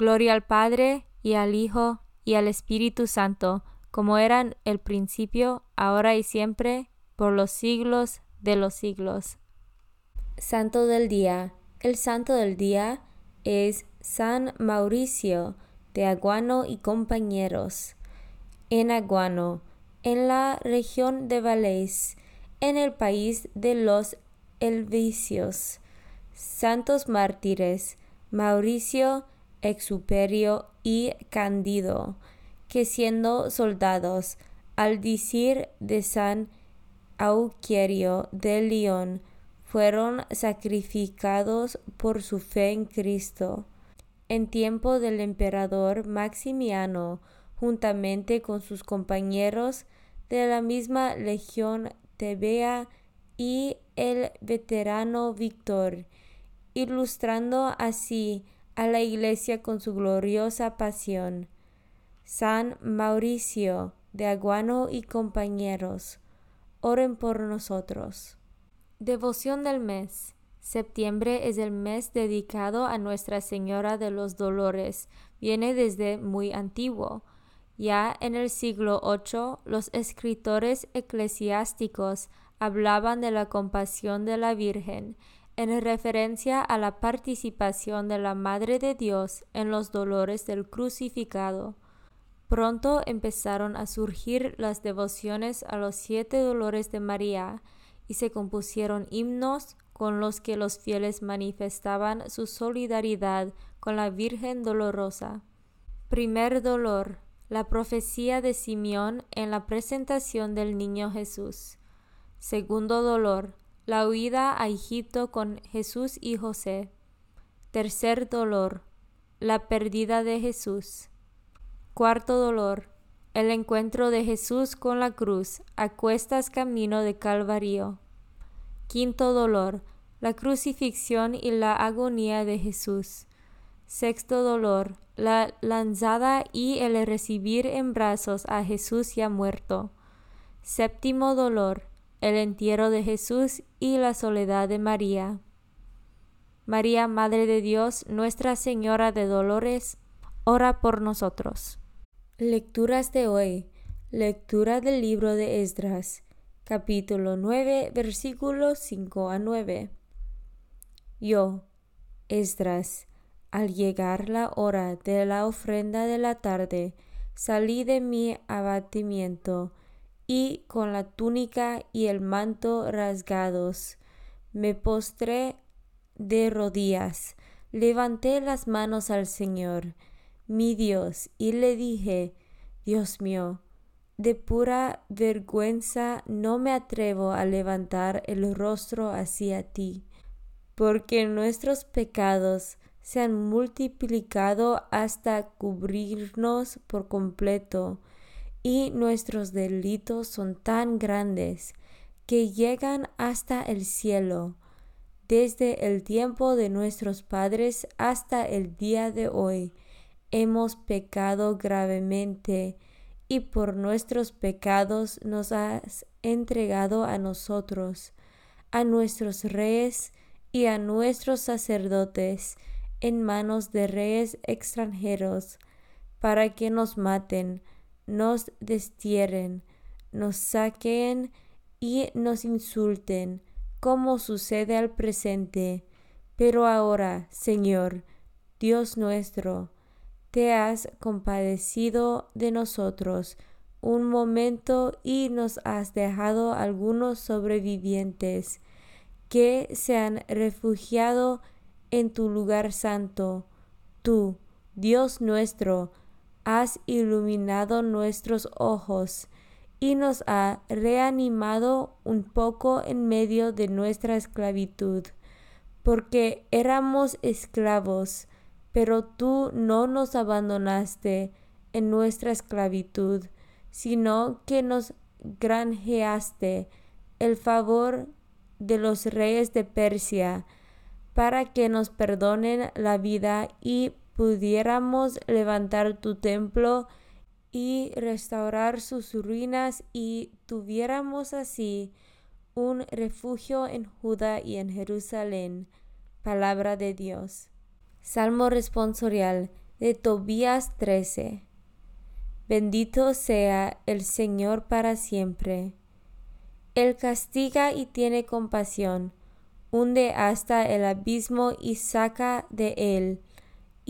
Gloria al Padre, y al Hijo, y al Espíritu Santo, como eran el principio, ahora y siempre, por los siglos de los siglos. Santo del Día. El Santo del Día es San Mauricio de Aguano y compañeros. En Aguano, en la región de Valais, en el país de los Elvicios. Santos mártires, Mauricio Exuperio y Candido, que siendo soldados, al decir de San Auquerio de León, fueron sacrificados por su fe en Cristo. En tiempo del emperador Maximiano, juntamente con sus compañeros de la misma legión Tebea y el veterano Víctor, ilustrando así a la Iglesia con su gloriosa pasión. San Mauricio de Aguano y compañeros, oren por nosotros. Devoción del mes. Septiembre es el mes dedicado a Nuestra Señora de los Dolores. Viene desde muy antiguo. Ya en el siglo VIII los escritores eclesiásticos hablaban de la compasión de la Virgen en referencia a la participación de la Madre de Dios en los dolores del crucificado. Pronto empezaron a surgir las devociones a los siete dolores de María y se compusieron himnos con los que los fieles manifestaban su solidaridad con la Virgen dolorosa. Primer dolor, la profecía de Simeón en la presentación del niño Jesús. Segundo dolor, la huida a Egipto con Jesús y José. Tercer dolor, la pérdida de Jesús. Cuarto dolor, el encuentro de Jesús con la cruz a cuestas camino de Calvario. Quinto dolor, la crucifixión y la agonía de Jesús. Sexto dolor, la lanzada y el recibir en brazos a Jesús ya muerto. Séptimo dolor, el entierro de Jesús y la soledad de María. María, Madre de Dios, Nuestra Señora de Dolores, ora por nosotros. Lecturas de hoy. Lectura del libro de Esdras, capítulo 9, versículos 5 a 9. Yo, Esdras, al llegar la hora de la ofrenda de la tarde, salí de mi abatimiento y con la túnica y el manto rasgados, me postré de rodillas, levanté las manos al Señor, mi Dios, y le dije, Dios mío, de pura vergüenza no me atrevo a levantar el rostro hacia ti, porque nuestros pecados se han multiplicado hasta cubrirnos por completo, y nuestros delitos son tan grandes que llegan hasta el cielo, desde el tiempo de nuestros padres hasta el día de hoy. Hemos pecado gravemente, y por nuestros pecados nos has entregado a nosotros, a nuestros reyes y a nuestros sacerdotes, en manos de reyes extranjeros, para que nos maten, nos destierren, nos saquen y nos insulten, como sucede al presente. Pero ahora, Señor, Dios nuestro, te has compadecido de nosotros un momento y nos has dejado algunos sobrevivientes que se han refugiado en tu lugar santo. Tú, Dios nuestro, has iluminado nuestros ojos y nos ha reanimado un poco en medio de nuestra esclavitud, porque éramos esclavos, pero tú no nos abandonaste en nuestra esclavitud, sino que nos granjeaste el favor de los reyes de Persia, para que nos perdonen la vida y pudiéramos levantar tu templo y restaurar sus ruinas y tuviéramos así un refugio en Judá y en Jerusalén. Palabra de Dios. Salmo responsorial de Tobías 13. Bendito sea el Señor para siempre. Él castiga y tiene compasión, hunde hasta el abismo y saca de él,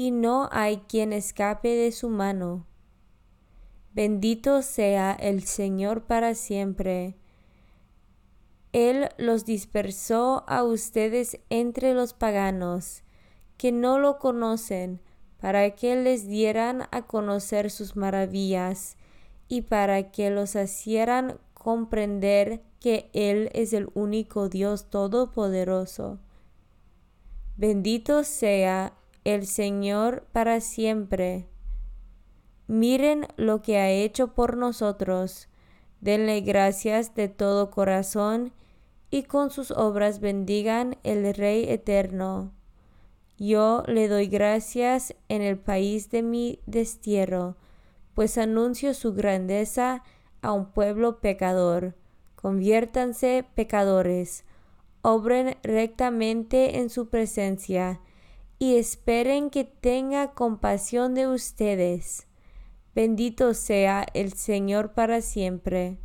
y no hay quien escape de su mano. Bendito sea el Señor para siempre. Él los dispersó a ustedes entre los paganos, que no lo conocen, para que les dieran a conocer sus maravillas, y para que los hicieran comprender que Él es el único Dios todopoderoso. Bendito sea el Señor para siempre. Miren lo que ha hecho por nosotros. Denle gracias de todo corazón y con sus obras bendigan el Rey eterno. Yo le doy gracias en el país de mi destierro, pues anuncio su grandeza a un pueblo pecador. Conviértanse pecadores, obren rectamente en su presencia, y esperen que tenga compasión de ustedes. Bendito sea el Señor para siempre.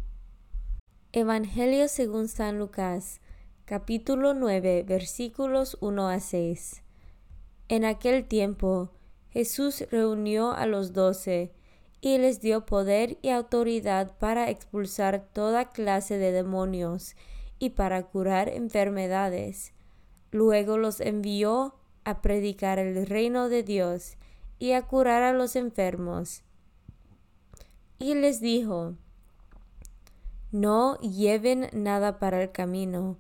Evangelio según San Lucas, capítulo 9, versículos 1 a 6. En aquel tiempo, Jesús reunió a los doce y les dio poder y autoridad para expulsar toda clase de demonios y para curar enfermedades. Luego los envió a predicar el reino de Dios y a curar a los enfermos. Y les dijo, no lleven nada para el camino,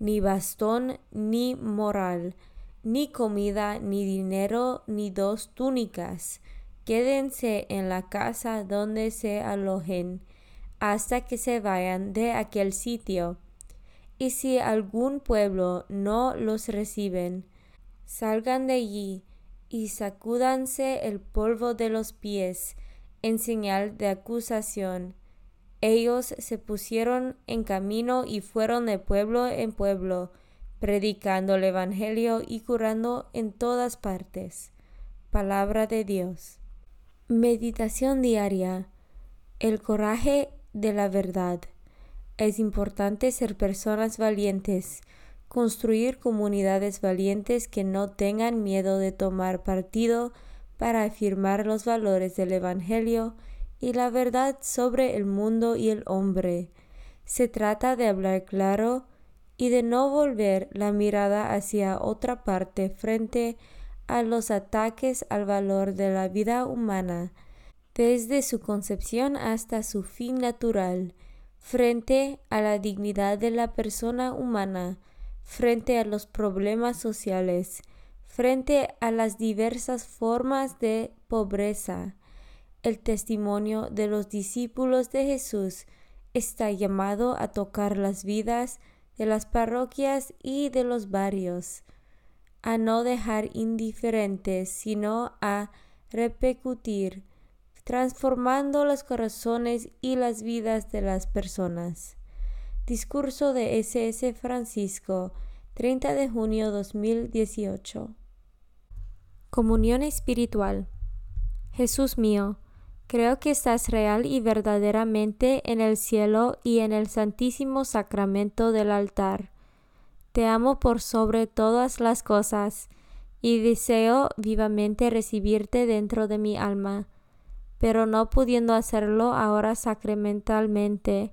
ni bastón, ni moral, ni comida, ni dinero, ni dos túnicas quédense en la casa donde se alojen hasta que se vayan de aquel sitio. Y si algún pueblo no los reciben, salgan de allí y sacúdanse el polvo de los pies en señal de acusación. Ellos se pusieron en camino y fueron de pueblo en pueblo, predicando el Evangelio y curando en todas partes. Palabra de Dios. Meditación diaria. El coraje de la verdad. Es importante ser personas valientes, construir comunidades valientes que no tengan miedo de tomar partido para afirmar los valores del Evangelio y la verdad sobre el mundo y el hombre. Se trata de hablar claro y de no volver la mirada hacia otra parte frente a los ataques al valor de la vida humana, desde su concepción hasta su fin natural, frente a la dignidad de la persona humana, frente a los problemas sociales, frente a las diversas formas de pobreza. El testimonio de los discípulos de Jesús está llamado a tocar las vidas de las parroquias y de los barrios, a no dejar indiferentes, sino a repercutir, transformando los corazones y las vidas de las personas. Discurso de SS Francisco, 30 de junio 2018. Comunión espiritual. Jesús mío, creo que estás real y verdaderamente en el cielo y en el santísimo sacramento del altar. Te amo por sobre todas las cosas y deseo vivamente recibirte dentro de mi alma, pero no pudiendo hacerlo ahora sacramentalmente,